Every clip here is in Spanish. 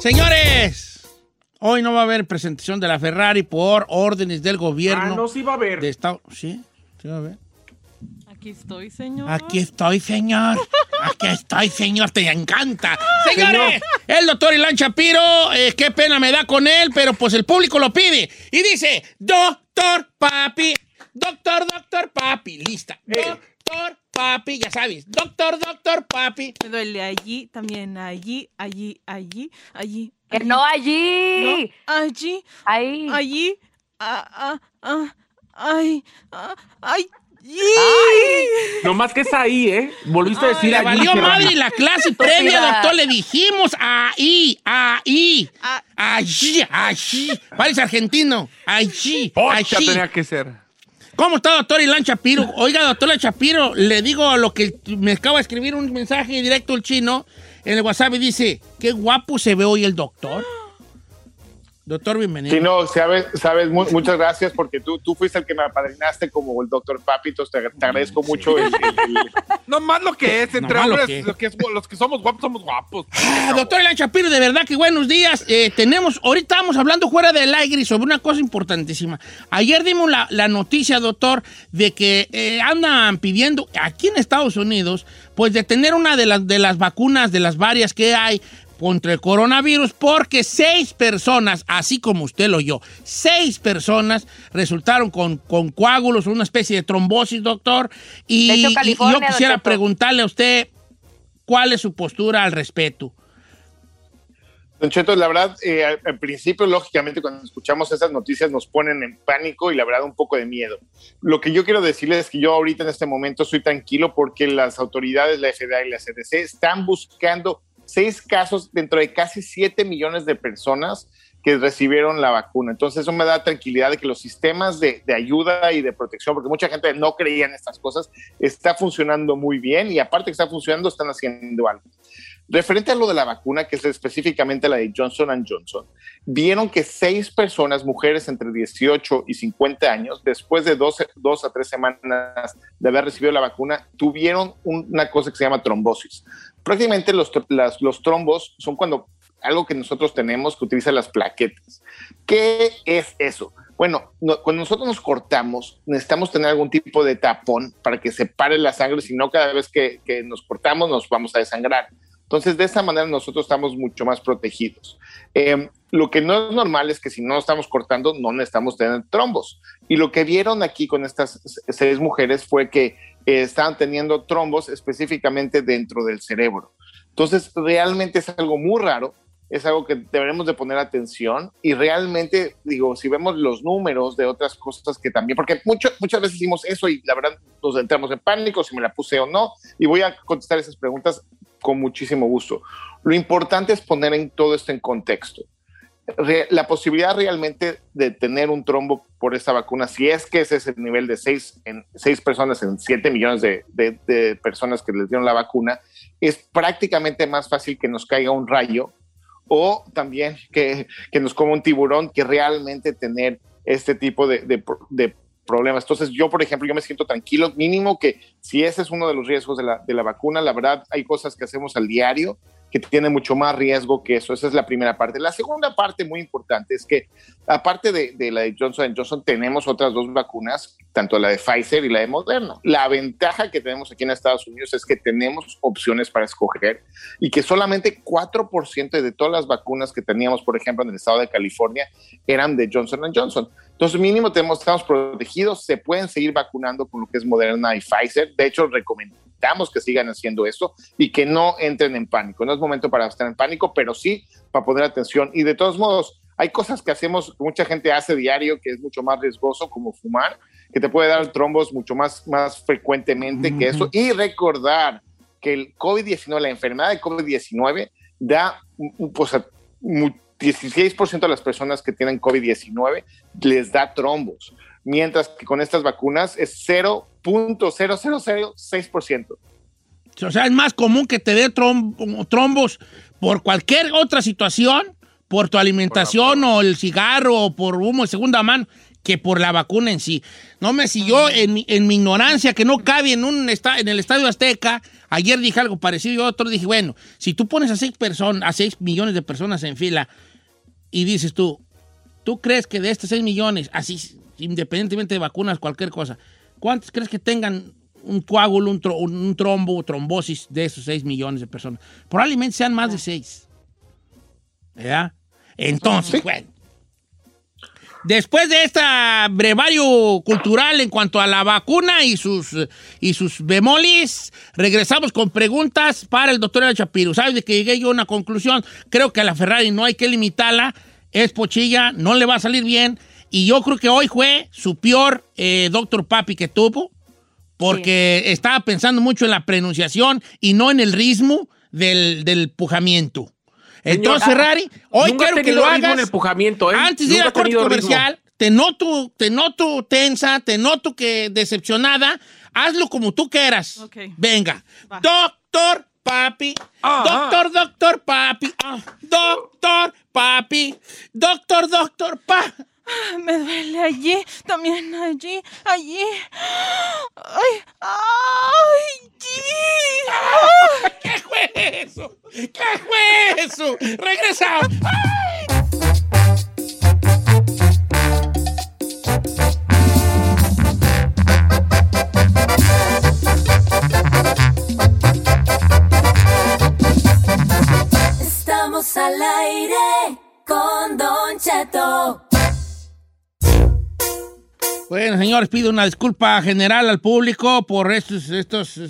Señores, hoy no va a haber presentación de la Ferrari por órdenes del gobierno. Ah, no, sí va a haber. De Estado- ¿Sí? ¿Sí va a haber? Aquí estoy, señor. Aquí estoy, señor. Aquí estoy, señor. Te encanta. Señores, el doctor Ilan Shapiro, eh, qué pena me da con él, pero pues el público lo pide. Y dice, doctor papi, doctor, doctor papi, lista. Doctor papi, ya sabes. Doctor, doctor papi. Me duele allí, también allí, allí, allí, allí. Que no allí. No, allí, Ahí. allí, ah, ah, ah, ay, ah, ay, No más que es ahí, ¿eh? Volviste a decir allí, valió madre la clase previa, doctor. Le dijimos ahí, ahí, Ah. allí, allí. Parece argentino. Allí, allí. tenía que ser. ¿Cómo está, doctor Ilan Chapiro? Oiga, doctor Ilan Chapiro, le digo lo que me acaba de escribir un mensaje directo el chino en el WhatsApp y dice, qué guapo se ve hoy el doctor. Doctor, bienvenido. Sí, no, sabes, sabes mu- muchas gracias porque tú, tú fuiste el que me apadrinaste como el doctor Papitos. Te, te agradezco mucho. el- el- el- No más lo que es, entre hombres, que es. lo que es- los que somos guapos somos guapos. Ah, doctor Chapiro, de verdad que buenos días. Eh, tenemos, ahorita estamos hablando fuera del aire sobre una cosa importantísima. Ayer dimos la, la noticia, doctor, de que eh, andan pidiendo aquí en Estados Unidos, pues de tener una de las, de las vacunas, de las varias que hay contra el coronavirus, porque seis personas, así como usted lo oyó, seis personas resultaron con, con coágulos, una especie de trombosis, doctor. Y, De hecho, y- yo quisiera preguntarle a usted cuál es su postura al respecto. Don Cheto, la verdad, eh, al, al principio, lógicamente, cuando escuchamos esas noticias nos ponen en pánico y la verdad un poco de miedo. Lo que yo quiero decirles es que yo ahorita en este momento estoy tranquilo porque las autoridades, la FDA y la CDC, están buscando seis casos dentro de casi 7 millones de personas que recibieron la vacuna. Entonces eso me da tranquilidad de que los sistemas de, de ayuda y de protección, porque mucha gente no creía en estas cosas, está funcionando muy bien y aparte que está funcionando, están haciendo algo. Referente a lo de la vacuna, que es específicamente la de Johnson Johnson, vieron que seis personas, mujeres entre 18 y 50 años, después de 12, dos a tres semanas de haber recibido la vacuna, tuvieron un- una cosa que se llama trombosis. Prácticamente los, trombos son cuando algo que nosotros tenemos que utiliza las plaquetas. ¿Qué es eso? Bueno, no- cuando nosotros nos cortamos, necesitamos tener algún tipo de tapón para que se pare la sangre, si no cada vez que nos cortamos nos vamos a desangrar. Entonces, de esa manera nosotros estamos mucho más protegidos. Eh, lo que no es normal es que si no estamos cortando, no necesitamos tener trombos. Y lo que vieron aquí con estas seis mujeres fue que eh, estaban teniendo trombos específicamente dentro del cerebro. Entonces, realmente es algo muy raro, es algo que deberemos de poner atención y realmente, digo, si vemos los números de otras cosas que también, porque mucho, muchas veces hicimos eso y la verdad nos entramos en pánico, si me la puse o no, y voy a contestar esas preguntas con muchísimo gusto. Lo importante es poner en todo esto en contexto. La posibilidad realmente de tener un trombo por esta vacuna, si es que ese es el nivel de seis, en, seis personas en 7 millones de, personas que les dieron la vacuna, es prácticamente más fácil que nos caiga un rayo o también que, nos coma un tiburón que realmente tener este tipo de problemas. Entonces yo, por ejemplo, yo me siento tranquilo, mínimo que si ese es uno de los riesgos de la, de la vacuna, la verdad hay cosas que hacemos al diario que tiene mucho más riesgo que eso. Esa es la primera parte. La segunda parte muy importante es que, aparte de, de la de Johnson Johnson, tenemos otras dos vacunas, tanto la de Pfizer y la de Moderna. La ventaja que tenemos aquí en Estados Unidos es que tenemos opciones para escoger y que solamente 4% de todas las vacunas que teníamos, por ejemplo, en el estado de California, eran de Johnson Johnson. Entonces, mínimo tenemos, estamos protegidos, se pueden seguir vacunando con lo que es Moderna y Pfizer. De hecho, recomendamos que sigan haciendo esto y que no entren en pánico. No es momento para estar en pánico, pero sí para poner atención. Y de todos modos, hay cosas que hacemos, mucha gente hace diario, que es mucho más riesgoso, como fumar, que te puede dar trombos mucho más, más frecuentemente que eso. Y recordar que el COVID-19, la enfermedad de COVID-19, da pues, 16% de las personas que tienen COVID-19 les da trombos, mientras que con estas vacunas es 0.0006%. O sea, es más común que te dé trombos por cualquier otra situación, por tu alimentación o el cigarro o por humo de segunda mano, que por la vacuna en sí. No me si yo en, mi- en mi ignorancia que no cabe en un en el Estadio Azteca, ayer dije algo parecido y otro dije, bueno, si tú pones a seis personas, a seis millones de personas en fila y dices tú, ¿tú crees que de estos 6 millones, así independientemente de vacunas, cualquier cosa, cuántos crees que tengan un coágulo, un, tro- un trombo, trombosis de esos 6 millones de personas? Probablemente sean más de 6. ¿Verdad? Entonces, bueno. Después de este brevario cultural en cuanto a la vacuna y sus, y sus bemolis, regresamos con preguntas para el doctor Chapiro. ¿Sabes de que llegué yo a una conclusión? Creo que a la Ferrari no hay que limitarla, es pochilla, no le va a salir bien. Y yo creo que hoy fue su peor eh, doctor Papi que tuvo, porque estaba pensando mucho en la pronunciación y no en el ritmo del, del pujamiento. Entonces, Señor, Ferrari, hoy quiero que lo hagas. en el pujamiento, ¿eh? Antes de ir al corte ritmo. comercial, te noto, te noto tensa, te noto que decepcionada. Hazlo como tú quieras. Venga. Doctor Papi. Doctor, doctor Papi. Ah, doctor Papi. Doctor, doctor Papi. Me duele allí, también allí, allí. Ay, ay, sí. ¿Qué fue eso? ¿Qué fue eso? Regresamos. Estamos al aire con Don Cheto. Bueno, señores, pido una disculpa general al público por estos, estos eh,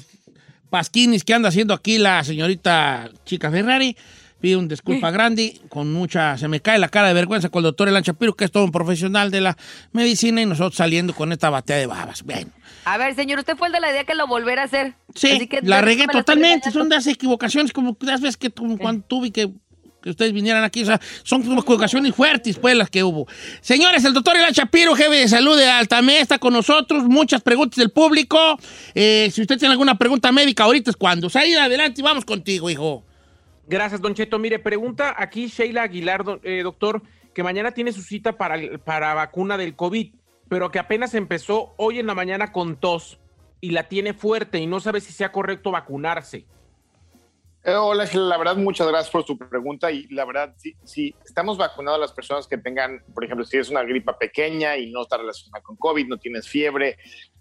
pasquinis que anda haciendo aquí la señorita Chica Ferrari. Pido una disculpa grande, con mucha, se me cae la cara de vergüenza con el doctor Elan Shapiro, que es todo un profesional de la medicina, y nosotros saliendo con esta batea de babas. Bueno, A ver, señor, usted fue el de la idea que lo volviera a hacer. sí, Así que la regué totalmente, son de esas equivocaciones como las veces que como cuando tuve que que ustedes vinieran aquí, o sea, son equivocaciones fuertes, pues, las que hubo. Señores, el doctor Elan Shapiro, jefe de salud de Altamé, está con nosotros, muchas preguntas del público. Eh, si usted tiene alguna pregunta médica, ahorita es cuando. Salida adelante y vamos contigo, hijo. Gracias, Don Cheto. Mire, pregunta aquí Sheila Aguilar, eh, doctor, que mañana tiene su cita para, para vacuna del COVID, pero que apenas empezó hoy en la mañana con tos y la tiene fuerte y no sabe si sea correcto vacunarse. Eh, hola, la verdad, muchas gracias por su pregunta. Y la verdad, sí, sí, estamos vacunando a las personas que tengan, por ejemplo, si es una gripa pequeña y no está relacionada con COVID, no tienes fiebre,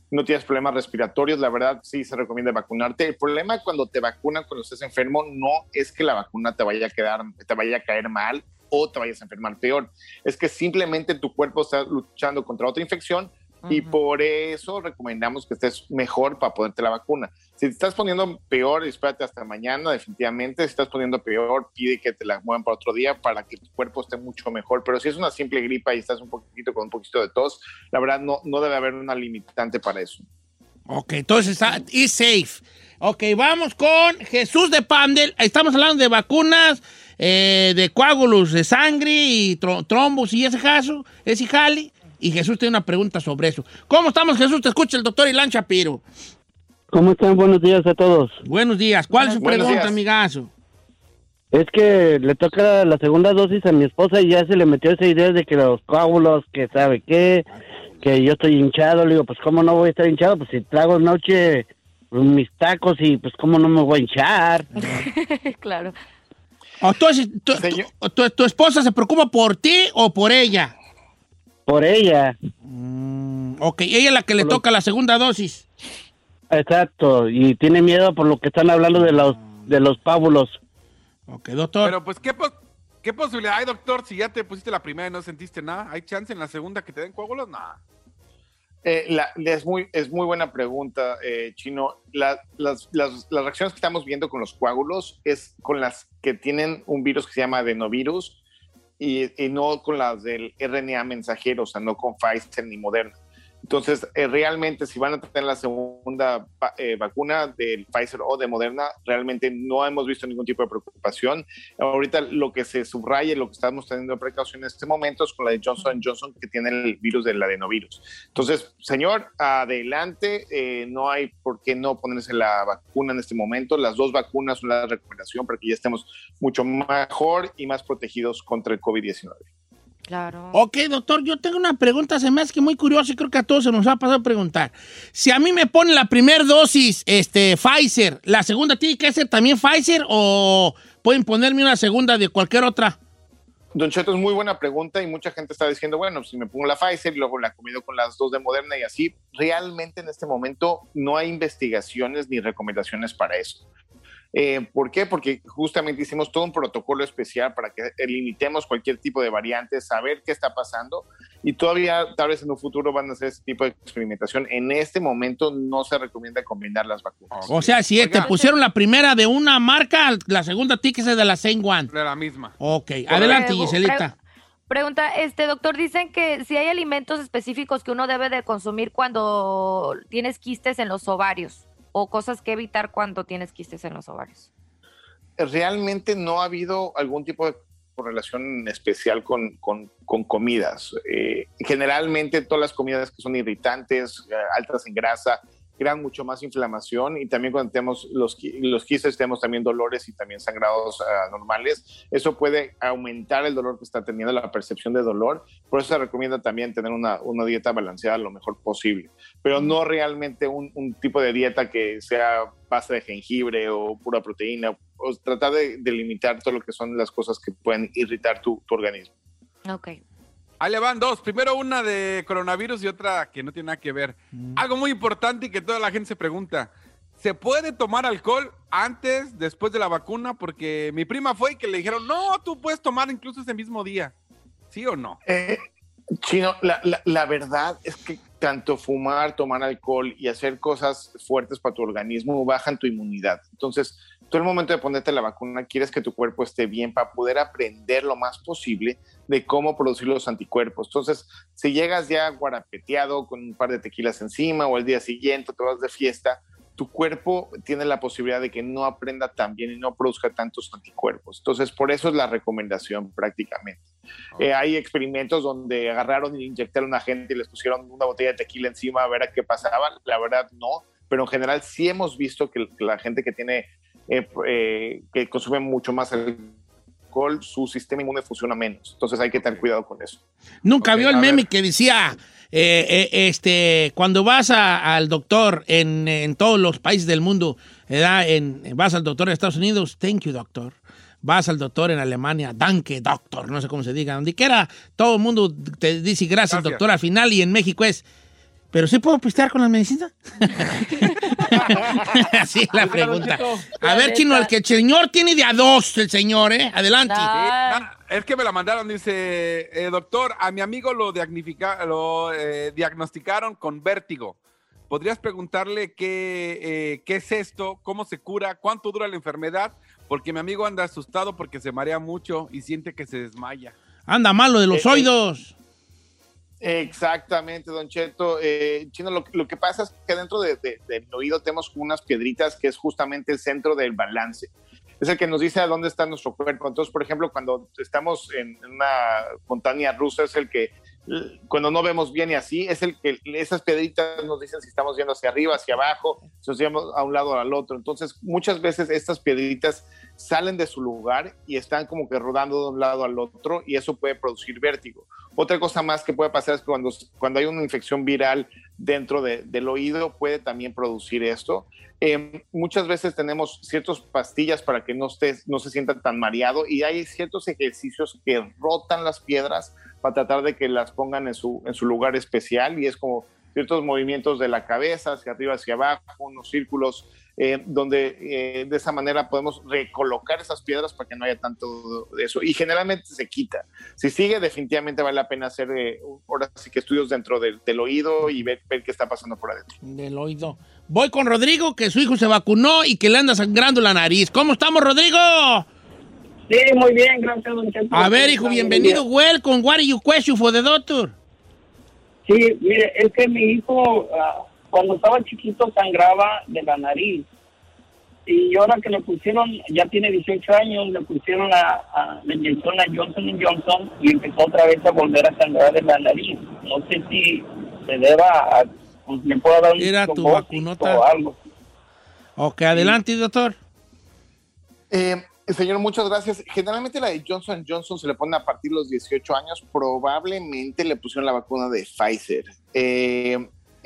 no tienes problemas respiratorios, la verdad, sí se recomienda vacunarte. El problema cuando te vacunan, cuando estés enfermo, no es que la vacuna te vaya a quedar, te vaya a caer mal o te vayas a enfermar peor. Es que simplemente tu cuerpo está luchando contra otra infección y por eso recomendamos que estés mejor para ponerte la vacuna. Si te estás poniendo peor, espérate hasta mañana, definitivamente. Si estás poniendo peor, pide que te la muevan para otro día para que tu cuerpo esté mucho mejor. Pero si es una simple gripa y estás un poquito con un poquito de tos, la verdad no, no debe haber una limitante para eso. Ok, entonces está is safe. Ok, vamos con Jesús de Pandel. Estamos hablando de vacunas, eh, de coágulos de sangre y tro- trombos y ese caso, ese jali. Y Jesús tiene una pregunta sobre eso. ¿Cómo estamos, Jesús? Te escucha el doctor Ilan Shapiro. ¿Cómo están? Buenos días a todos. Buenos días. ¿Cuál es su Buenos pregunta, días. amigazo? Es que le toca la segunda dosis a mi esposa y ya se le metió esa idea de que los coágulos, que sabe qué, que yo estoy hinchado. Le digo, pues cómo no voy a estar hinchado, pues si trago noche mis tacos y pues cómo no me voy a hinchar. claro. Entonces, tu, tu- tu- tu esposa se preocupa por ti o por ella? Por ella. Ok, ella es la que le toca la segunda dosis. Exacto. Y tiene miedo por lo que están hablando de los, de los pábulos. Ok, doctor. Pero pues, ¿qué, pos- ¿qué posibilidad hay, doctor, si ya te pusiste la primera y no sentiste nada? ¿Hay chance en la segunda que te den coágulos? Nada. Eh, la- es, muy, es muy buena pregunta, eh, Chino. La- las, las- las reacciones que estamos viendo con los coágulos es con las que tienen un virus que se llama adenovirus y, y no con las del RNA mensajero, o sea, no con Pfizer ni Moderna. Entonces, eh, realmente, si van a tener la segunda eh, vacuna del Pfizer o de Moderna, realmente no hemos visto ningún tipo de preocupación. Ahorita lo que se subraya lo que estamos teniendo precaución en este momento es con la de Johnson Johnson, que tiene el virus del adenovirus. Entonces, señor, adelante, eh, no hay por qué no ponerse la vacuna en este momento. Las dos vacunas son la recomendación para que ya estemos mucho mejor y más protegidos contra el COVID-19. Claro. Ok, doctor, yo tengo una pregunta, se me hace que muy curiosa y creo que a todos se nos ha pasado a preguntar. Si a mí me ponen la primera dosis, este, Pfizer, ¿la segunda tiene que ser también Pfizer o pueden ponerme una segunda de cualquier otra? Don Cheto, es muy buena pregunta y mucha gente está diciendo, bueno, si me pongo la Pfizer y luego la comido con las dos de Moderna y así, realmente en este momento no hay investigaciones ni recomendaciones para eso. Eh, ¿Por qué? Porque justamente hicimos todo un protocolo especial para que limitemos cualquier tipo de variante, saber qué está pasando y todavía tal vez en un futuro van a hacer ese tipo de experimentación. En este momento no se recomienda combinar las vacunas. O sea, si te pusieron la primera de una marca, la segunda tiene que ser de la same one. De la misma. Ok, adelante, Giselita. Pregunta, este doctor, dicen que si hay alimentos específicos que uno debe de consumir cuando tienes quistes en los ovarios o cosas que evitar cuando tienes quistes en los ovarios. realmente no ha habido algún tipo de correlación especial con, con- comidas. Eh, generalmente todas las comidas que son irritantes, eh, altas en grasa, crean mucho más inflamación y también cuando tenemos los, los quistes tenemos también dolores y también sangrados ah, normales. Eso puede aumentar el dolor que está teniendo, la percepción de dolor. Por eso se recomienda también tener una, una dieta balanceada lo mejor posible, pero no realmente un, un tipo de dieta que sea pasta de jengibre o pura proteína. O tratar de, de limitar todo lo que son las cosas que pueden irritar tu, tu organismo. Ok. Ahí le van dos. Primero una de coronavirus y otra que no tiene nada que ver. Algo muy importante y que toda la gente se pregunta. ¿Se puede tomar alcohol antes, después de la vacuna? Porque mi prima fue y que le dijeron, no, tú puedes tomar incluso ese mismo día. ¿Sí o no? Eh, Chino, la, la- la verdad es que tanto fumar, tomar alcohol y hacer cosas fuertes para tu organismo bajan tu inmunidad. Entonces, tú el momento de ponerte la vacuna quieres que tu cuerpo esté bien para poder aprender lo más posible de cómo producir los anticuerpos. Entonces, si llegas ya guarapeteado con un par de tequilas encima o el día siguiente te vas de fiesta, tu cuerpo tiene la posibilidad de que no aprenda tan bien y no produzca tantos anticuerpos. Entonces, por eso es la recomendación prácticamente. Eh, hay experimentos donde agarraron y inyectaron a gente y les pusieron una botella de tequila encima a ver a qué pasaba. La verdad, no. Pero en general sí hemos visto que la gente que tiene, eh, eh, que consume mucho más alcohol, su sistema inmune funciona menos. Entonces hay que tener cuidado con eso. Nunca Ok, vio el meme ver. que decía, eh, este, cuando vas a- al doctor en, en todos los países del mundo. En, vas al doctor en Estados Unidos, thank you, doctor. Vas al doctor en Alemania, danke, doctor, no sé cómo se diga. Donde quiera, todo el mundo te dice gracias, Gracias. doctor, al final, y en México es, ¿pero sí puedo pistear con la medicina? Así es la pregunta. A ver, chino, el que el señor tiene de a dos, el señor, ¿eh? Adelante. Ah, es que me la mandaron, dice, eh, doctor, a mi amigo lo, eh, diagnosticaron con vértigo. ¿Podrías preguntarle qué, eh, qué es esto, cómo se cura, cuánto dura la enfermedad? Porque mi amigo anda asustado porque se marea mucho y siente que se desmaya. Anda malo de los Eh, eh, oídos. Exactamente, Don Cheto. Eh, Chino, lo, que pasa es que dentro de- de- del oído tenemos unas piedritas que es justamente el centro del balance. Es el que nos dice a dónde está nuestro cuerpo. Entonces, por ejemplo, cuando estamos en una montaña rusa, es el que cuando no vemos bien y así, es el que esas piedritas nos dicen si estamos yendo hacia arriba, hacia abajo, si nos yendo a un lado o al otro. Entonces, muchas veces estas piedritas salen de su lugar y están como que rodando de un lado al otro y eso puede producir vértigo. Otra cosa más que puede pasar es que cuando, cuando hay una infección viral dentro de- del oído puede también producir esto. Eh, muchas veces tenemos ciertas pastillas para que no, estés, no se sienta tan mareado y hay ciertos ejercicios que rotan las piedras para tratar de que las pongan en su, en su lugar especial y es como ciertos movimientos de la cabeza hacia arriba, hacia abajo, unos círculos, eh, donde eh, de esa manera podemos recolocar esas piedras para que no haya tanto de eso. Y generalmente se quita. Si sigue, definitivamente vale la pena hacer eh, ahora sí que estudios dentro del, del oído y ver, ver qué está pasando por adentro. Del oído. Voy con Rodrigo, que su hijo se vacunó y que le anda sangrando la nariz. ¿Cómo estamos, Rodrigo? Sí, muy bien, gracias, don Cheto. A ver, hijo, bienvenido. Welcome. What are you question for the doctor? Sí, mire, es que mi hijo, ah, cuando estaba chiquito, sangraba de la nariz. Y ahora que le pusieron, ya tiene 18 años, le pusieron a, a la inyección a Johnson Johnson y empezó otra vez a volver a sangrar de la nariz. No sé si se deba a, pues, le puedo dar un Era tu vacunota. o algo. Ok, adelante, doctor. Eh, señor, muchas gracias. Generalmente la de Johnson Johnson se le pone a partir de los 18 años. Probablemente le pusieron la vacuna de Pfizer. Eh,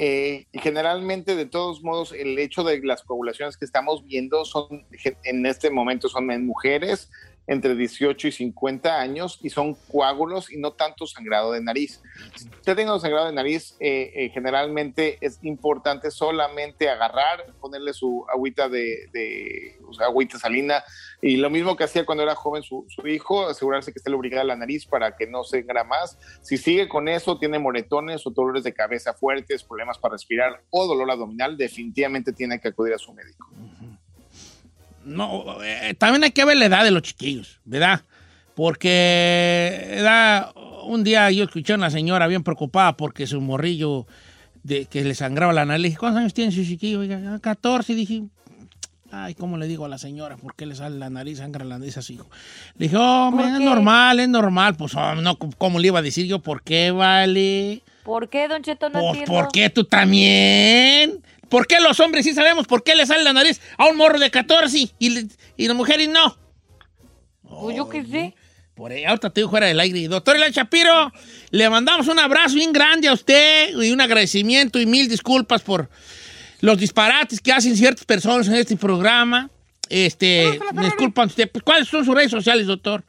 eh, generalmente, de todos modos, el hecho de las coagulaciones que estamos viendo son en este momento son en mujeres entre 18 y 50 años y son coágulos y no tanto sangrado de nariz. Si usted tenga un sangrado de nariz, eh, eh, generalmente es importante solamente agarrar, ponerle su agüita de, agüita salina y lo mismo que hacía cuando era joven su, hijo, asegurarse que esté lubricada la nariz para que no sangra más. Si sigue con eso, tiene moretones o dolores de cabeza fuertes, problemas para respirar o dolor abdominal, definitivamente tiene que acudir a su médico. No, eh, también hay que ver la edad de los chiquillos, ¿verdad? Porque edad, un día yo escuché a una señora bien preocupada porque su morrillo de, que le sangraba la nariz. Le dije, ¿cuántos años tiene su chiquillo? Oiga, 14. Dije, ay, ¿cómo le digo a la señora? ¿Por qué le sale la nariz, sangra la nariz a su hijo? Le dije, oh, ¿Por es normal, es normal. Pues, oh, no, ¿cómo le iba a decir yo? ¿Por qué, vale? ¿Por qué, Don Cheto? No Pues, entiendo. ¿por qué tú también? ¿Por qué los hombres sí sabemos por qué le sale la nariz a un morro de 14 y, le- y las mujeres no? Pues yo qué sé. Por ahí, ahorita digo fuera del aire. Doctor Elan Shapiro, le mandamos un abrazo bien grande a usted y un agradecimiento y mil disculpas por los disparates que hacen ciertas personas en este programa. Este, disculpan usted. Pues, ¿Cuáles son sus redes sociales, doctor?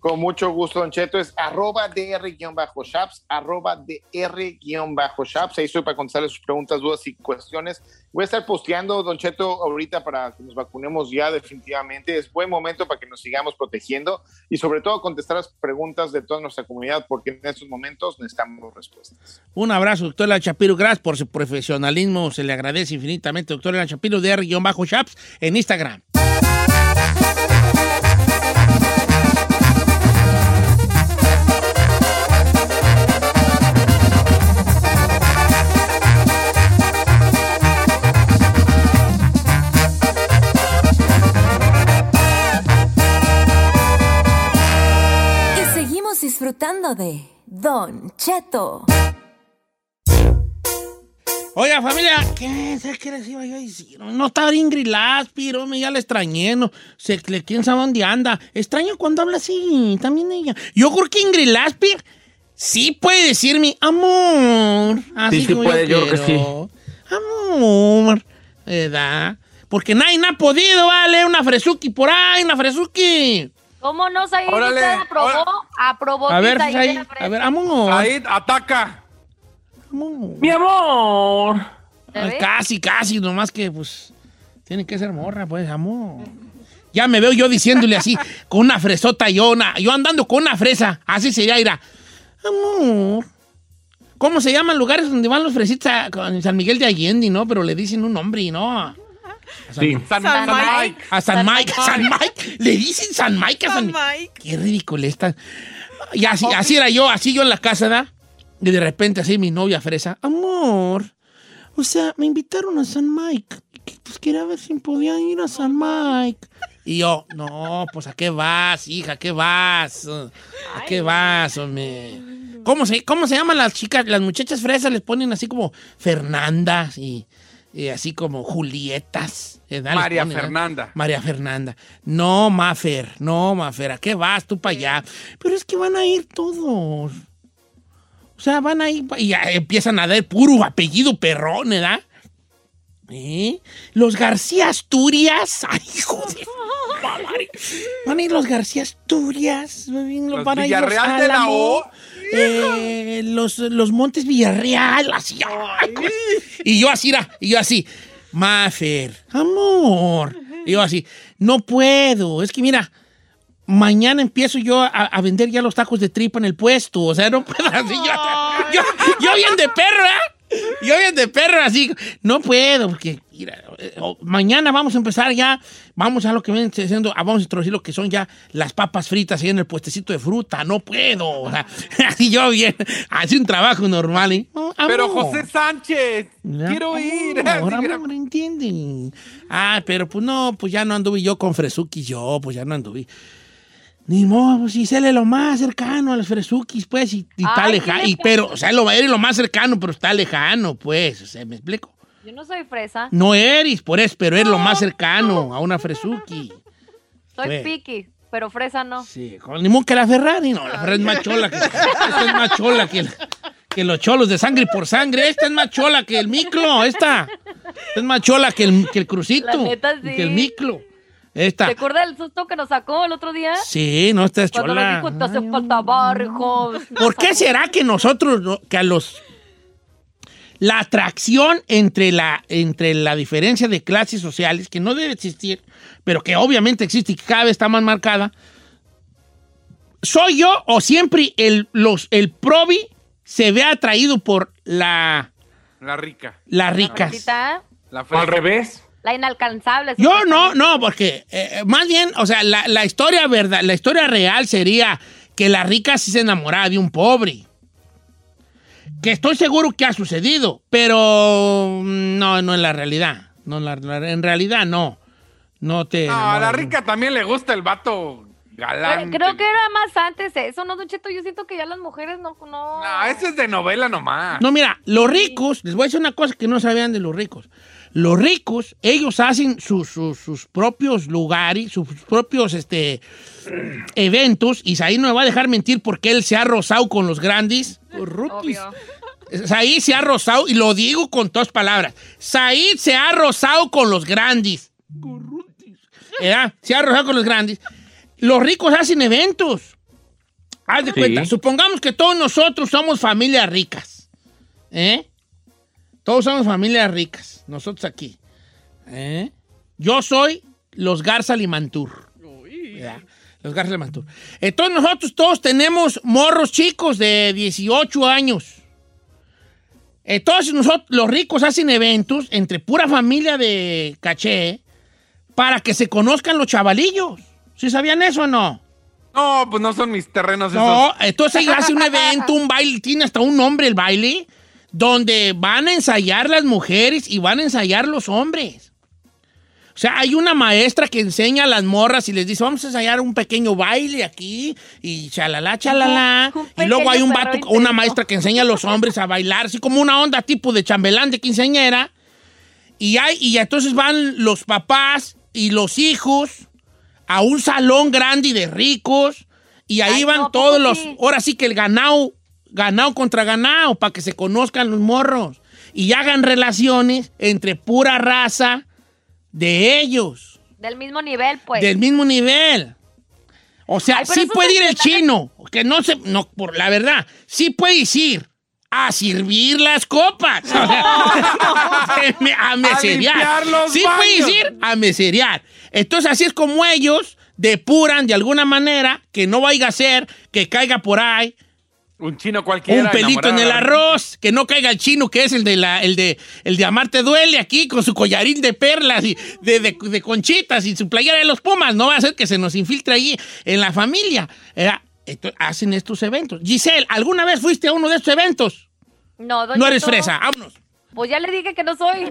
Con mucho gusto, Don Cheto. Es arroba dr-shaps, arroba dr-shaps. Ahí estoy para contestarle sus preguntas, dudas y cuestiones. Voy a estar posteando, Don Cheto, ahorita para que nos vacunemos ya definitivamente. Es buen momento para que nos sigamos protegiendo y sobre todo contestar las preguntas de toda nuestra comunidad porque en estos momentos necesitamos respuestas. Un abrazo, doctor Elan Shapiro. Gracias por su profesionalismo. Se le agradece infinitamente, doctor Elan Shapiro, de R-Shaps en Instagram. Disfrutando de Don Cheto. Oiga, familia, ¿qué, ¿sabes qué les iba yo a decir? No está Ingrid Laspi, hombre, ya la extrañé, no. Se, ¿Quién sabe dónde anda? Extraño cuando habla así, también ella. Yo creo que Ingrid Laspi sí puede decir mi amor. Así Sí, sí como puede, yo creo que quiero. Amor, ¿verdad? Porque nadie ha podido, vale, una fresuki por ahí, una fresuki. ¿Cómo no, Said? Órale, ¿Usted aprobó? órale. Aprobó. A ver, Said, a ver, amor. Said, ataca. Mi amor. Ay, casi, casi, nomás que pues tiene que ser morra, pues, amor. Ya me veo yo diciéndole así, con una fresota yo, una, yo andando con una fresa, así sería, irá. Amor. ¿Cómo se llaman lugares donde van los fresitas con San Miguel de Allende, no? Pero le dicen un nombre, ¿no? A Sí. San, San San Mike. Mike. a San Mike, a San Mike. Le dicen San Mike a San, San Mike. Qué ridículo está. Y así, así era yo, así yo en la casa, ¿da? Y de repente así mi novia fresa, amor, o sea, me invitaron a San Mike. Pues quería ver si podía ir a San Mike. Y yo, no, pues ¿a qué vas, hija? ¿A qué vas? ¿A qué vas, hombre? ¿Cómo se, ¿Cómo se llaman las chicas? Las muchachas fresas les ponen así como Fernandas y, y así como Julietas. María. Fernanda. María Fernanda. No, Mafer, no, Mafer, ¿a qué vas tú para allá? Pero es que van a ir todos. O sea, van a ir y ya empiezan a dar puro apellido perrón, ¿verdad? ¿Eh? Los García Asturias. Ay, hijo de... madre. Van a ir los García Asturias. Los van a ir los Villarreal de la O. eh, los, los Montes Villarreal. Así. ay, güey. y yo así, y yo así. Mafer, amor. Y yo así, no puedo. Es que mira, mañana empiezo yo a, a vender ya los tacos de tripa en el puesto. O sea, no puedo así. Yo, yo, yo bien de perro, ¿eh? Yo bien de perro, así. No puedo, porque mira, eh, oh, mañana vamos a empezar ya. Vamos a lo que viene siendo, ah, vamos a introducir lo que son ya las papas fritas ahí en el puestecito de fruta. No puedo. O sea, así yo bien, así un trabajo normal, ¿eh? No, Pero. José Sánchez, Ya, quiero ir. Ahora amor, entienden. Ah, pero pues no, pues ya no anduve yo con Fresuki, yo, pues ya no anduve. Ni modo, pues si sale lo más cercano a los Fresukis, pues, y, y está lejano. ¿qué le Y, pero, o sea, lo va a ir lo más cercano, pero está lejano, pues, o sea, ¿me explico? Yo no soy fresa. No eres, por eso, pero es lo más cercano a una Fresuki. Soy Pues. piqui, pero fresa no. Sí, con ni modo que la Ferrari, no, la Ferrari es más chola que, esta es más chola que, que los cholos de sangre por sangre. Esta es más chola que el miclo, esta. Esta es más chola que el, que el crucito. La neta, sí. Que el miclo. Esta. ¿Te acuerdas del susto que nos sacó el otro día? Sí, no, esta es Cuando nos dijo, te hace falta barrio. ¿Por qué será que nosotros, no- que a los... La atracción entre la, entre la diferencia de clases sociales, que no debe existir, pero que obviamente existe y que cada vez está más marcada, ¿soy yo o siempre el, los, el probi se ve atraído por la, La rica. las ricas? Ahorita, La Al revés. La inalcanzable. Yo no, no, porque eh, más bien, o sea, la, la historia verdad, la historia real sería que la rica sí se enamoraba de un pobre. Que estoy seguro que ha sucedido, pero no, no en la realidad. No, en, la- la- en realidad no. No te. No, a la rica también le gusta el vato galán. Creo, creo que era más antes eso, ¿no, Don Cheto? Yo siento que ya las mujeres no... no... No, ese es de novela nomás. No, mira, los ricos, les voy a decir una cosa que no sabían de los ricos. Los ricos, ellos hacen sus, sus- sus propios lugares, sus propios este, eventos, y Saí no me va a dejar mentir porque él se ha rozado con los grandes. Obvio. Said se ha rozado, y lo digo con todas palabras. Said se ha rozado con los grandes. ¿Verdad? Se ha rozado con los grandes. Los ricos hacen eventos. Haz de Sí. cuenta, supongamos que todos nosotros somos familias ricas. ¿Eh? Todos somos familias ricas, nosotros aquí. ¿Eh? Yo soy los Garza Limantur. ¿verdad? Los Garza Limantur. Entonces nosotros todos tenemos morros chicos de 18 años. Entonces nosotros, los ricos hacen eventos entre pura familia de caché para que se conozcan los chavalillos. ¿Sí sabían eso o no? No, pues no son mis terrenos No, esos. entonces hacen un evento, un baile, tiene hasta un nombre el baile, donde van a ensayar las mujeres y van a ensayar los hombres. O sea, hay una maestra que enseña a las morras y les dice, vamos a ensayar un pequeño baile aquí y chalala, chalala. Y luego hay un vato, una maestra que enseña a los hombres a bailar, así como una onda tipo de chambelán de quinceañera. Y, hay, y entonces van los papás y los hijos a un salón grande y de ricos. Y ahí Ay, van no, ¿a todos los. Ahora sí que el ganado, ganado contra ganado, para que se conozcan los morros. Y hagan relaciones entre pura raza de ellos, Del mismo nivel, pues. del mismo nivel. O sea, Ay, sí puede ir el chino, que no se. No, por la verdad, sí puedes ir a servir las copas. O sea, a meserear. sí baños. puedes ir a meserear. Entonces, así es como ellos depuran de alguna manera que no vaya a ser que caiga por ahí Un chino cualquiera. un pelito en el arroz, que no caiga el chino, que es el de la, el de, el de Amarte Duele aquí, con su collarín de perlas y de, de- de conchitas y su playera de los Pumas. No va a ser que se nos infiltre allí en la familia. Esto- hacen estos eventos. Giselle, ¿alguna vez fuiste a uno de estos eventos? No, Don No eres fresa, vámonos. Pues ya le dije que no soy.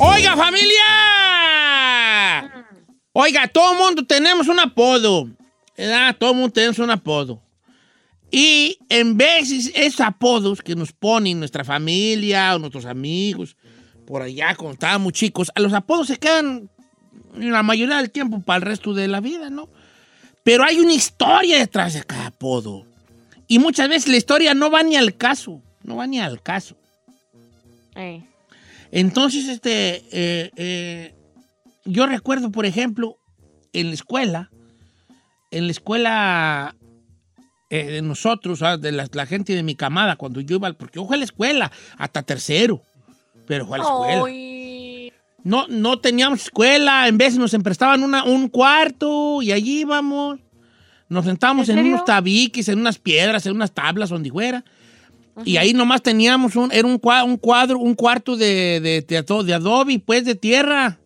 ¡Oiga, familia! Oiga, todo mundo tenemos un apodo. ¿verdad? Todo mundo tenemos un apodo. Y en veces esos apodos que nos ponen nuestra familia o nuestros amigos, por allá cuando estábamos chicos, a los apodos se quedan la mayoría del tiempo para el resto de la vida, ¿no? Pero hay una historia detrás de cada apodo. Y muchas veces la historia no va ni al caso. No va ni al caso. Entonces, este, eh, eh, yo recuerdo, por ejemplo, en la escuela, en la escuela eh, de nosotros, ah, de la, la gente de mi camada, cuando yo iba, porque yo fui a la escuela hasta tercero, pero fue a la escuela. No, no teníamos escuela, en vez nos emprestaban una, un cuarto y allí íbamos. Nos sentábamos ¿En en, unos tabiques, en unas piedras, en unas tablas, donde fuera. Y ahí nomás teníamos un, era un cuadro, un, cuadro, un cuarto de, de, de de adobe, pues, de tierra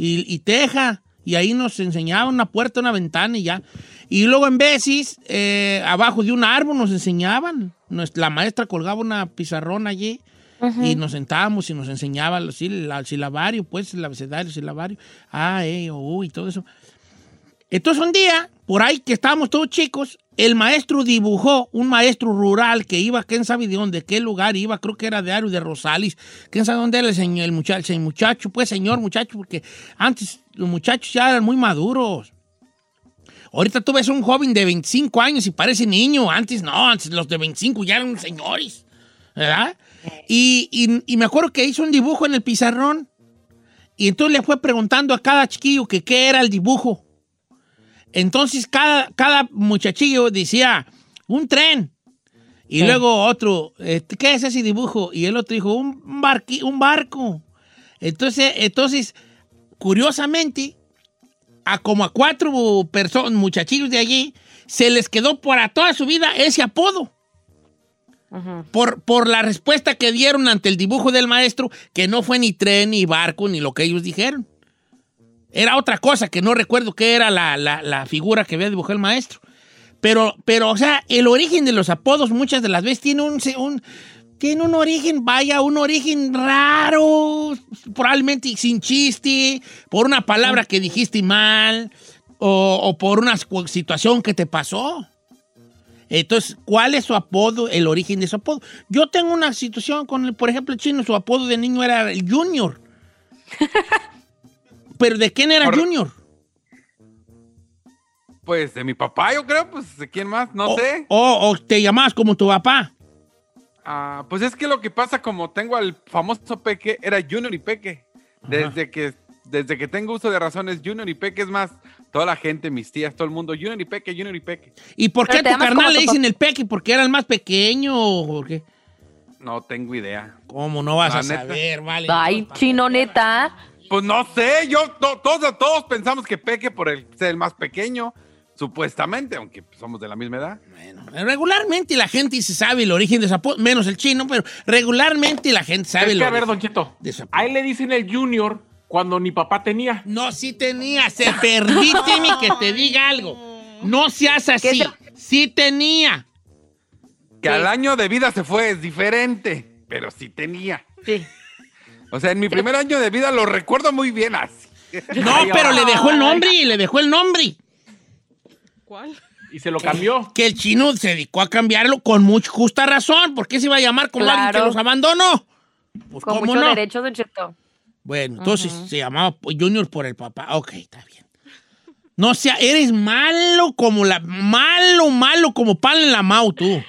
y, y teja. Y ahí nos enseñaban una puerta, una ventana y ya. Y luego en veces, eh, abajo de un árbol nos enseñaban. Nuestra- la maestra colgaba una pizarrón allí y nos sentábamos y nos enseñaba el, sil- el silabario, pues, el abecedario, el silabario. A, E, O, U y todo eso. Entonces un día, por ahí que estábamos todos chicos, el maestro dibujó, un maestro rural que iba, quién sabe de dónde, qué lugar iba, creo que era de Ario de Rosales, quién sabe dónde era el, señor, el, muchacho, el muchacho, pues señor muchacho, porque antes los muchachos ya eran muy maduros. Ahorita tú ves un joven de 25 años y parece niño, antes no, antes los de 25 ya eran señores, ¿verdad? Y, y- y me acuerdo que hizo un dibujo en el pizarrón y entonces le fue preguntando a cada chiquillo que qué era el dibujo. Entonces cada, cada muchachillo decía, un tren. Y Sí. luego otro, este, ¿qué es ese dibujo? Y el otro dijo, un, barqui- un barco. Entonces, entonces, curiosamente, a como a cuatro personas, muchachillos de allí, se les quedó para toda su vida ese apodo. Por, por la respuesta que dieron ante el dibujo del maestro, que no fue ni tren, ni barco, ni lo que ellos dijeron. Era otra cosa que no recuerdo qué era la, la- la figura que había dibujado el maestro. Pero, pero, o sea, el origen de los apodos muchas de las veces tiene un, un- tiene un origen, vaya, un origen raro, probablemente sin chiste, por una palabra que dijiste mal o, o por una situación que te pasó. Entonces, ¿cuál es su apodo, el origen de su apodo? Yo tengo una situación con, el, por ejemplo, el chino, su apodo de niño era el Junior. ¿Pero de quién era Por- Junior? Pues de mi papá, yo creo, pues de quién más, no o, sé. O, o te llamabas como tu papá. Ah, pues es que lo que pasa, como tengo al famoso Peque, era Junior y Peque. Desde que, desde que tengo uso de razón es Junior y Peque, es más, toda la gente, mis tías, todo el mundo, Junior y Peque, Junior y Peque. ¿Y por qué a tu carnal le dicen el peque? ¿Porque era el más pequeño o por qué? No tengo idea. ¿Cómo no vas La a neta. saber, vale? Ay, chino neta. Pues no sé, yo, to- todos, todos pensamos que Peque por el, ser el más pequeño, supuestamente, aunque pues, somos de la misma edad. Regularmente la gente se sabe el origen de apodo, menos el chino, pero regularmente la gente sabe Es el que, a ver, origen Don Cheto, de su apodo. a él le dicen el Junior cuando ni papá tenía. No, sí tenía. Se permíteme que te diga algo. No seas así. Sí tenía. Que al año de vida se fue, es diferente, pero sí tenía. Sí. O sea, en mi primer año de vida lo recuerdo muy bien así. No, pero le dejó el nombre, le dejó el nombre. ¿Cuál? Y se lo cambió. Que el chino se dedicó a cambiarlo con mucha justa razón. ¿Por qué se iba a llamar como alguien que los abandonó? Pues, Con ¿cómo mucho no? derecho, Don Cheto. Bueno, entonces se llamaba Junior por el papá. Ok, está bien. No sea, eres malo como la. Malo, malo como pan en la mau, tú.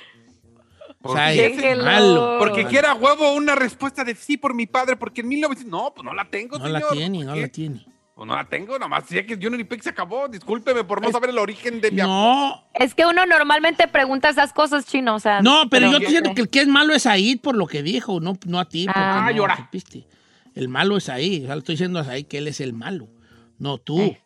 O sea, Déjelo. malo. Porque quiera huevo una respuesta de sí por mi padre, porque en 1900... No, pues no la tengo, No señor. la tiene, no la tiene. Pues no la tengo, nomás decía que Junior y Peck se acabó. Discúlpeme por no saber el origen de mi No, Es que uno normalmente pregunta esas cosas, chino, o sea. no, pero yo te siento que el que es malo es ahí por lo que dijo, no, no a ti. Ah, no llora. El malo es ahí. O sea, le estoy diciendo a ahí que él es el malo, no tú. Eh.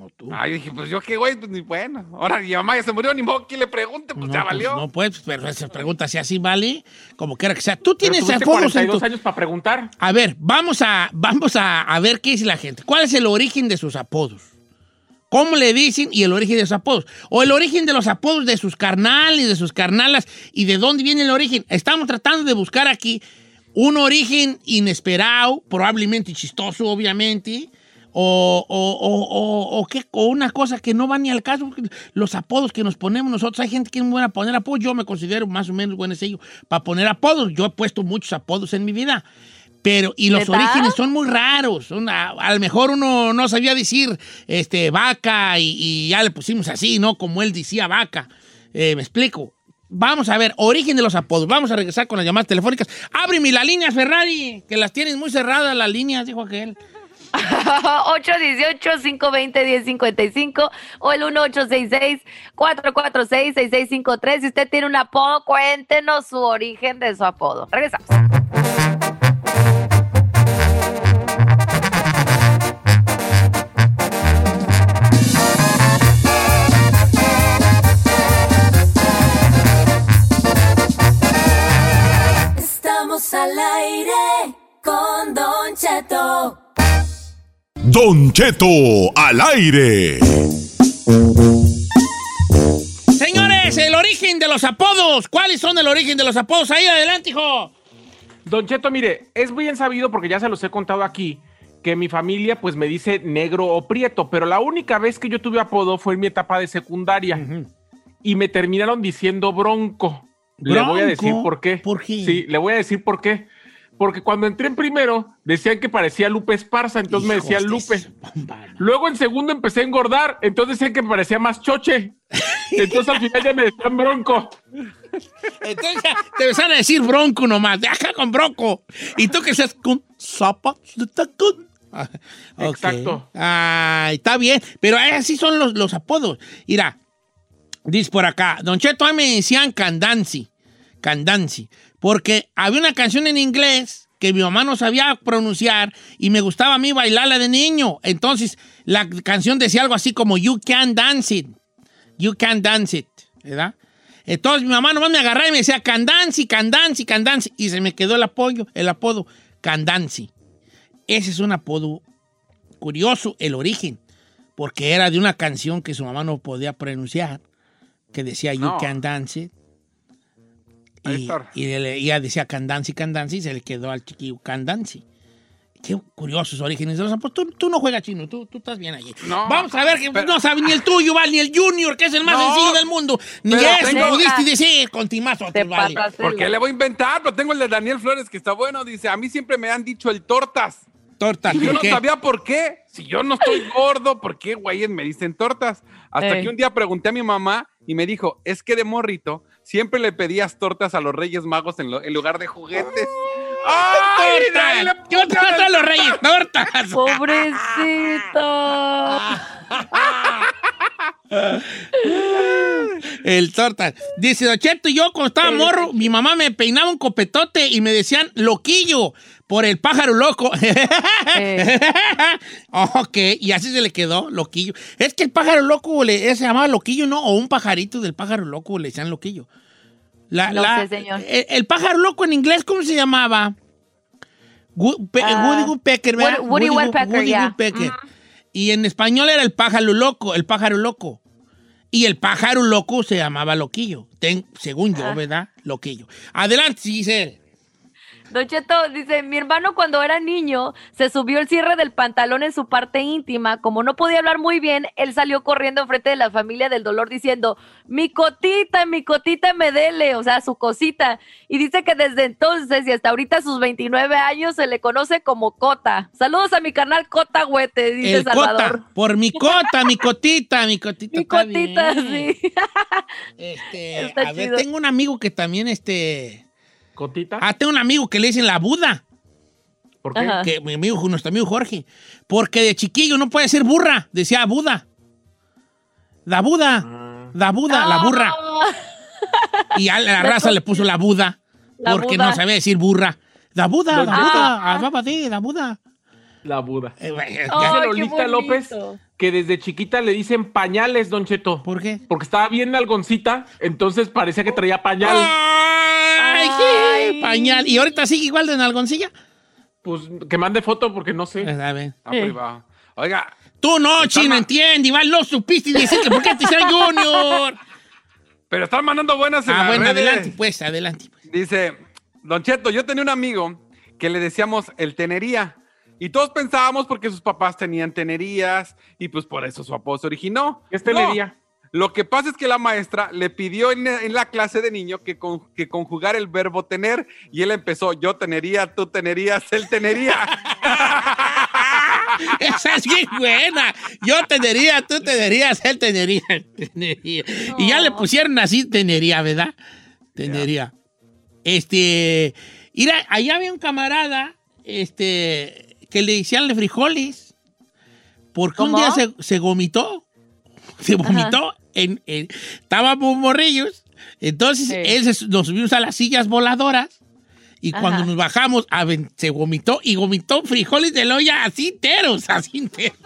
No tú. Ay, dije, pues yo qué güey, pues ni bueno. Ahora mi mamá ya se murió, ni modo que le pregunte, pues No, ya pues, valió. no puedes, pero esa pregunta si así vale, como quiera que sea. Tú Pero tienes en 42 tu... años para preguntar. A ver, vamos a, vamos a, a ver qué dice la gente. ¿Cuál es el origen de sus apodos? ¿Cómo le dicen y el origen de sus apodos? O el origen de los apodos de sus carnales, de sus carnalas y de dónde viene el origen. Estamos tratando de buscar aquí un origen inesperado, probablemente chistoso, obviamente, o, o, o, o- o qué- o una cosa que no va ni al caso. Los apodos que nos ponemos nosotros, hay gente que es muy buena poner apodos. Yo me considero más o menos buen sello para poner apodos. Yo he puesto muchos apodos en mi vida. Pero, y los orígenes son muy raros. Son, a, lo mejor uno no sabía decir este, vaca y, y ya le pusimos así, ¿no? Como él decía vaca. Eh, ¿Me explico? Vamos a ver, origen de los apodos. Vamos a regresar con las llamadas telefónicas. Ábreme la línea, Ferrari, que las tienes muy cerradas las líneas, dijo aquel. 818-520-1055 o el 1866-446-6653. Si usted tiene un apodo, cuéntenos su origen de su apodo. Regresamos. Estamos al aire con Don Cheto. Don Cheto al aire. Señores, el origen de los apodos. ¿Cuáles son el origen de los apodos? Ahí adelante, hijo. Don Cheto, mire, es bien sabido porque ya se los he contado aquí que mi familia pues me dice negro o prieto, pero la única vez que yo tuve apodo fue en mi etapa de secundaria y me terminaron diciendo bronco. Le voy a decir por qué. ¿Por qué? Sí, le voy a decir por qué. Porque cuando entré en primero decían que parecía Lupe Esparza, entonces me decían de Lupe. Luego en segundo empecé a engordar, entonces decían que me parecía más choche. Entonces al final ya me decían bronco. Entonces ya te empezaron a decir bronco nomás. De acá con bronco. Y tú que seas con zapatos de tacón. Ah. Exacto. Ay, está bien. Pero así son los, los apodos. Mira, dice por acá. Don Cheto, a mí me decían Candancy. Candancy. Porque había una canción en inglés que mi mamá no sabía pronunciar y me gustaba a mí bailarla de niño. Entonces, la canción decía algo así como You Can Dance It. You Can Dance It. ¿Verdad? Entonces mi mamá nomás me agarraba y me decía Candancy, Candancy, Candancy. Y se me quedó el apoyo, el apodo Candancy. Ese es un apodo curioso, el origen. Porque era de una canción que su mamá no podía pronunciar, que decía You No. Can Dance It. Ahí Y, está. y ella decía Candancy, Candancy, y se le quedó al chiquillo Candancy. Qué curiosos orígenes de los apóstoles. Tú, tú no juegas chino, tú, tú estás bien allí. No, Vamos a ver, que pero- no sabe ni el tuyo, ¿vale? Ni el Junior, que es el más No, sencillo del mundo. Ni eso tengo- pudiste decir con timazo. Te vale. de ¿Por qué le voy a inventar? Pero tengo el de Daniel Flores que está bueno. Dice, a mí siempre me han dicho el tortas. Tortas, Y yo ¿por no qué? sabía por qué. Si yo no estoy gordo, ¿por qué, güeyes, me dicen tortas? Hasta Ey. que un día pregunté a mi mamá y me dijo, es que de morrito siempre le pedías tortas a los Reyes Magos en, lo- en lugar de juguetes. ¡Ay! ¡Tortas! ¿Qué tortas los reyes? ¡Tortas! Pobrecito. El torta. Dice, Don Cheto, yo cuando estaba morro, mi mamá me peinaba un copetote y me decían loquillo por el pájaro loco. ok, y así se le quedó, loquillo. Es que el pájaro loco le, se llamaba loquillo, ¿no? O un pajarito del pájaro loco le decían loquillo. La- No la- sé, señor. El, el pájaro loco en inglés, ¿cómo se llamaba? Ah, Woody Woodpecker, ¿verdad? Woody- Woodpecker, Woody. Y en español era el pájaro loco, el pájaro loco. Y el pájaro loco se llamaba Loquillo. Ten- según yo, Ah. ¿verdad? Loquillo. Adelante, Giselle. Don Cheto dice, mi hermano cuando era niño se subió el cierre del pantalón en su parte íntima. Como no podía hablar muy bien, él salió corriendo enfrente de la familia del dolor diciendo, mi cotita, mi cotita me dele, o sea, su cosita. Y dice que desde entonces y hasta ahorita sus 29 años se le conoce como Cota. Saludos a mi canal Cota Güete, dice el Salvador. cota. Por mi cota, mi cotita, mi cotita. Mi cotita, bien. sí. Este, Está a ver, tengo un amigo que también, este... ¿Cotita? Ah, tengo un amigo que le dicen la Buda. ¿Por qué? Que mi amigo, nuestro amigo Jorge. Porque de chiquillo no puede ser burra, decía Buda. La Buda. Ah. La Buda, la burra. Y a la raza le puso la Buda. La porque Buda. no sabía decir burra. La Buda, la Buda, ah, de, la Buda. La Buda. Eh, Lolita bonito. López que desde chiquita le dicen pañales, Don Cheto. ¿Por qué? Porque estaba bien algoncita, entonces parecía que traía pañal. Ay, sí, Ay. pañal. ¿Y ahorita sigue igual de nalgoncilla? Pues que mande foto porque no sé. A ver. Ah, pues va. Oiga, Tú no, Está chino, entiende, igual no supiste decir que por qué te hicieron Junior. pero están mandando buenas en Ah, las bueno, redes. adelante, pues, adelante. Dice, Don Cheto, yo tenía un amigo que le decíamos el tenería. Y todos pensábamos porque sus papás tenían tenerías y pues por eso su apodo se originó. ¿Qué es tenería? Lo que pasa es que la maestra le pidió en, en la clase de niño que, con- que conjugar el verbo tener y él empezó, yo tenería, tú tenerías, él tenería. Esa es bien buena. Yo tenería, tú tenerías, él tenería. tenería. Y ya le pusieron así, tenería, ¿verdad? Tenería. Este, mira, allá había un camarada, este, que le decían de frijoles, porque un día se, se vomitó, se vomitó, en, en- estábamos morrillos, entonces Sí. él se- nos subimos a las sillas voladoras, y cuando nos bajamos, aven- se vomitó, y vomitó frijoles de olla así enteros, así enteros.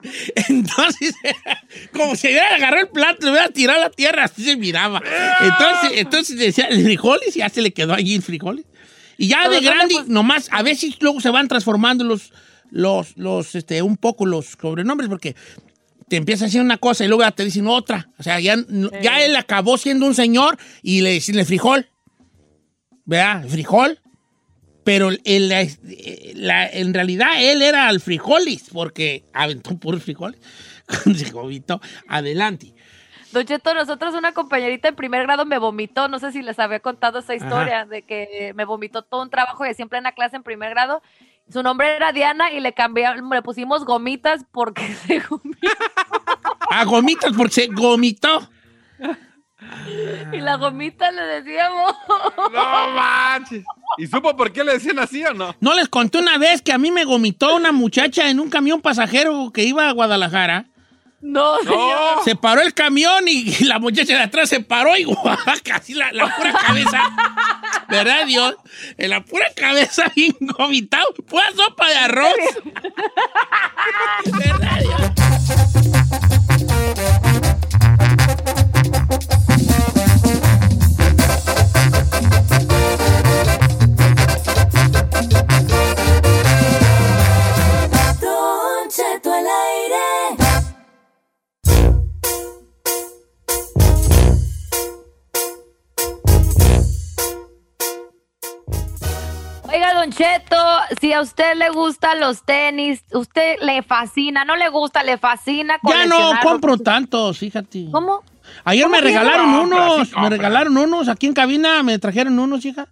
Entonces, como si hubiera agarrado el plato, le hubiera tirado a la tierra, así se miraba. Entonces, entonces decía, frijoles, y ya se le quedó allí el frijoles. Y ya Pero de grande, nomás, a veces luego se van transformando los, los, los, este, un poco los sobrenombres, porque te empieza a decir una cosa y luego te dicen otra. O sea, ya, ya él acabó siendo un señor y le dicen frijol. ¿Verdad? Frijol. Pero el- la- la- en realidad él era el frijoles, porque aventó puros frijoles. Se vomitó. Adelante. Don Cheto, nosotros una compañerita en primer grado me vomitó, no sé si les había contado esa historia, de que me vomitó todo un trabajo de siempre en la clase en primer grado. Su nombre era Diana y le cambiamos, le pusimos gomitas porque se vomitó. A gomitas porque se gomitó. Y la gomita le decíamos. no manches. ¿Y supo por qué le decían así o no? ¿No les conté una vez que a mí me gomitó una muchacha en un camión pasajero que iba a Guadalajara? No, señor. Se paró el camión y, y la muchacha de atrás se paró y casi la, la pura cabeza. ¿Verdad, Dios? En la pura cabeza bien gomitado. Pura sopa de arroz. ¿Verdad, Dios? Cheto, si a usted le gustan los tenis, usted le fascina, no le gusta, le fascina Ya no compro tantos, fíjate. ¿Cómo? Ayer ¿Cómo me regalaron no? unos, me regalaron unos, aquí en cabina me trajeron unos, hija.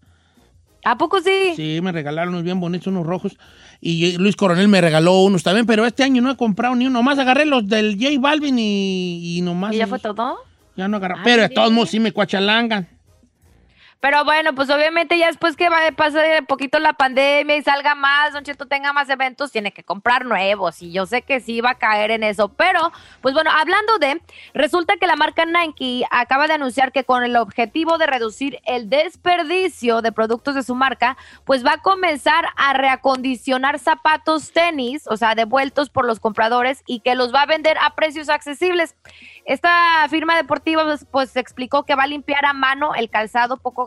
¿A poco sí? Sí, me regalaron unos bien bonitos, unos rojos. Y Luis Coronel me regaló unos también, pero este año no he comprado ni uno. Nomás agarré los del J Balvin y, y nomás. ¿Y ya fue todo? Ya no agarré. Ay, pero de todos modos sí me cuachalangan. Pero bueno, pues obviamente ya después que pase poquito la pandemia y salga más, Don Cheto tenga más eventos, tiene que comprar nuevos. Y yo sé que sí va a caer en eso. Pero, pues bueno, hablando de, resulta que la marca Nike acaba de anunciar que con el objetivo de reducir el desperdicio de productos de su marca, pues va a comenzar a reacondicionar zapatos tenis, o sea, devueltos por los compradores y que los va a vender a precios accesibles. Esta firma deportiva pues, pues, explicó que va a limpiar a mano el calzado poco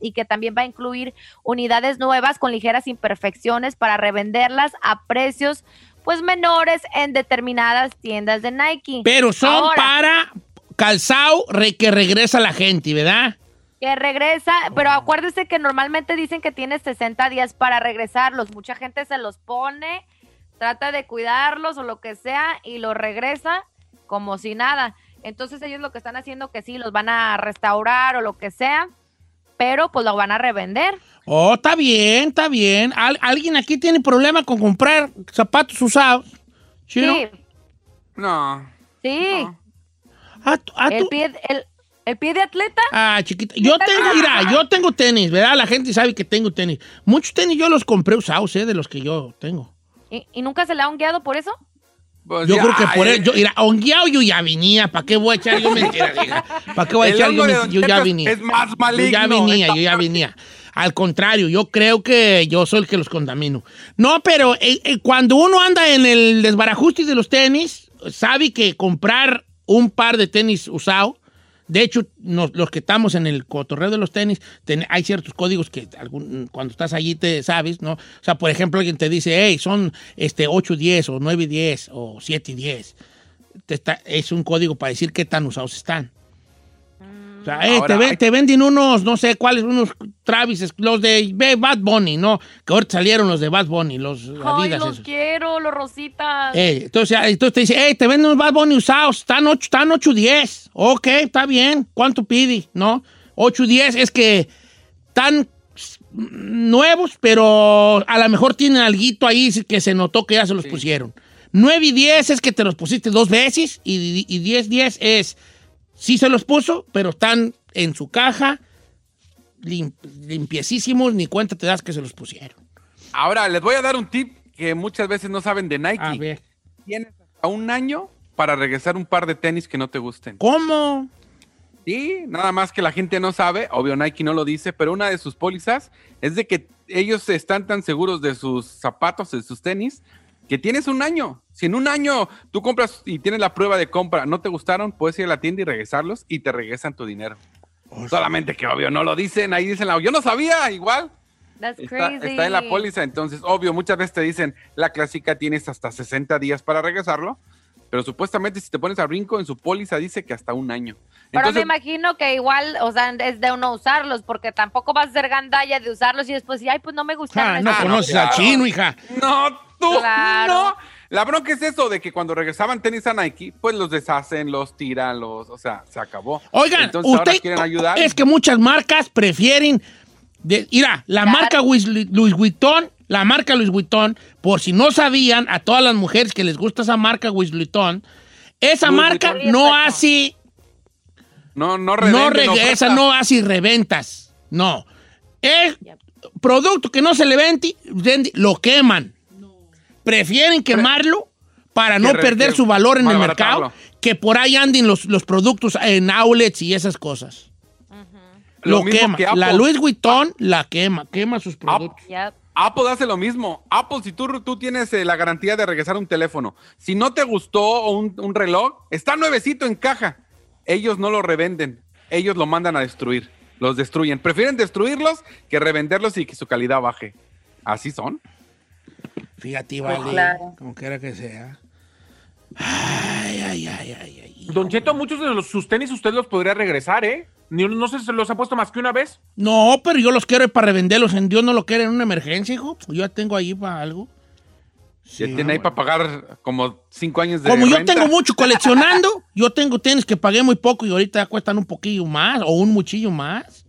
y que también va a incluir unidades nuevas con ligeras imperfecciones para revenderlas a precios pues menores en determinadas tiendas de Nike. Pero son Ahora, para calzado re- que regresa la gente, ¿verdad? que regresa, pero acuérdese que normalmente dicen que tiene 60 días para regresarlos. Mucha gente se los pone, trata de cuidarlos o lo que sea y los regresa como si nada. Entonces ellos lo que están haciendo que sí, los van a restaurar o lo que sea, pero pues lo van a revender. Oh, está bien, está bien. Al- ¿Alguien aquí tiene problema con comprar zapatos usados? ¿Sí, no? Sí, No. sí. Ah, ah, el, pie, el, el pie de atleta. Ah, chiquita. Yo tengo, mira, yo tengo tenis, ¿verdad? La gente sabe que tengo tenis. Muchos tenis yo los compré usados, ¿eh? De los que yo tengo. ¿Y, y nunca se le ha guiado por eso? Pues Yo ya, creo que por eh, yo, mira, hongueado yo ya venía. ¿Para qué voy a echar yo mentiras, hija? ¿Para qué voy a echar yo? Don Yo ya venía. es más Yo ya maligno, venía, esta yo ya venía. Al contrario, yo creo que yo soy el que los contamino. No, pero eh, eh, cuando uno anda en el desbarajuste de los tenis, sabe que comprar un par de tenis usado, de hecho, nos- los que estamos en el cotorreo de los tenis, ten- hay ciertos códigos que algún- cuando estás allí te sabes, ¿no? O sea, por ejemplo, alguien te dice, hey, son este, 8 10 o 9 10 o 7 10. Te está- es un código para decir qué tan usados están. Sea, eh, Ahora, te, ven- hay- te venden unos, no sé cuáles, unos Travis, los de Bad Bunny, ¿no? Que ahorita salieron los de Bad Bunny, los Ay, Adidas los esos. quiero, los rositas. Eh, entonces, ah, entonces te dice, hey, te venden unos Bad Bunny usados, están 8, están 8 10. Ok, está bien. ¿Cuánto pide? ¿No? 8 10 es que están nuevos, pero a lo mejor tienen alguito ahí que se notó que ya se los pusieron. 9 y 10 es que te los pusiste dos veces y, y 10 10 es sí se los puso, pero están en su caja lim- limpiecísimos, ni cuenta te das que se los pusieron. Ahora, les voy a dar un tip que muchas veces no saben de Nike. A ver. Tienes hasta un año para regresar un par de tenis que no te gusten. ¿Cómo? Sí, nada más que la gente no sabe, obvio Nike no lo dice, pero una de sus pólizas es de que ellos están tan seguros de sus zapatos, de sus tenis, que tienes un año. Si en un año tú compras y tienes la prueba de compra, no te gustaron, puedes ir a la tienda y regresarlos y te regresan tu dinero. Solamente que obvio no lo dicen, ahí dicen, la- yo no sabía, igual. That's Está, crazy. está en la póliza, entonces, obvio, muchas veces te dicen, la clásica tienes hasta 60 días para regresarlo, pero supuestamente si te pones a brinco en su póliza dice que hasta un año. Pero me Entonces, imagino que igual, o sea, es de uno usarlos, porque tampoco vas a ser gandalla de usarlos y después, ay, pues no me gustaron. Ah, no estos". conoces al chino, hija. No, tú Claro. no. La bronca es eso de que cuando regresaban tenis a Nike, pues los deshacen, los tiran, los, o sea, se acabó. Oigan, Entonces ahora usted quieren ayudar. es que muchas marcas prefieren de, mira, la marca Louis, Louis Vuitton, la marca Louis Vuitton, por si no sabían, a todas las mujeres que les gusta esa marca Louis Vuitton, esa Louis marca Vuitton. no hace no, no esa no hace reventas. No. Es producto que no se le vende, lo queman. Prefieren quemarlo para no perder su valor en el mercado que por ahí anden los, los productos en outlets y esas cosas. Lo quema. que. La Louis Vuitton la quema, quema sus productos. Apple hace lo mismo. Apple, si tú, tú tienes eh, la garantía de regresar un teléfono, si no te gustó un, un reloj, está nuevecito en caja. Ellos no lo revenden, ellos lo mandan a destruir, los destruyen. Prefieren destruirlos que revenderlos y que su calidad baje. Así son. Fíjate, Pues vale, claro. como quiera que sea. Ay, ay, ay, ay, ay. Don Cheto, muchos de los, sus tenis usted los podría regresar, ¿eh? Ni, ¿No se los ha puesto más que una vez? No, pero yo los quiero para revenderlos. En Dios no lo quiere en una emergencia, hijo. Yo ya tengo ahí para algo. Ya tiene ahí para pagar como cinco años de Como yo tengo mucho coleccionando, yo tengo tenis que pagué muy poco y ahorita ya cuestan un poquillo más o un muchillo más.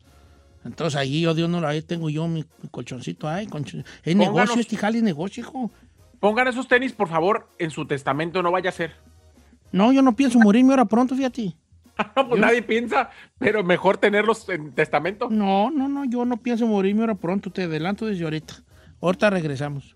Entonces ahí yo, Dios no, ahí tengo yo mi, mi colchoncito ahí. colchon- Es Pónganos- negocio, este jale negocio, hijo. Pongan esos tenis, por favor, en su testamento, no vaya a ser. No, yo no pienso morirme ahora pronto, fíjate. No, pues nadie piensa, pero mejor tenerlos en testamento. No, no, no, yo no pienso morirme ahora pronto, te adelanto desde ahorita. Ahorita regresamos.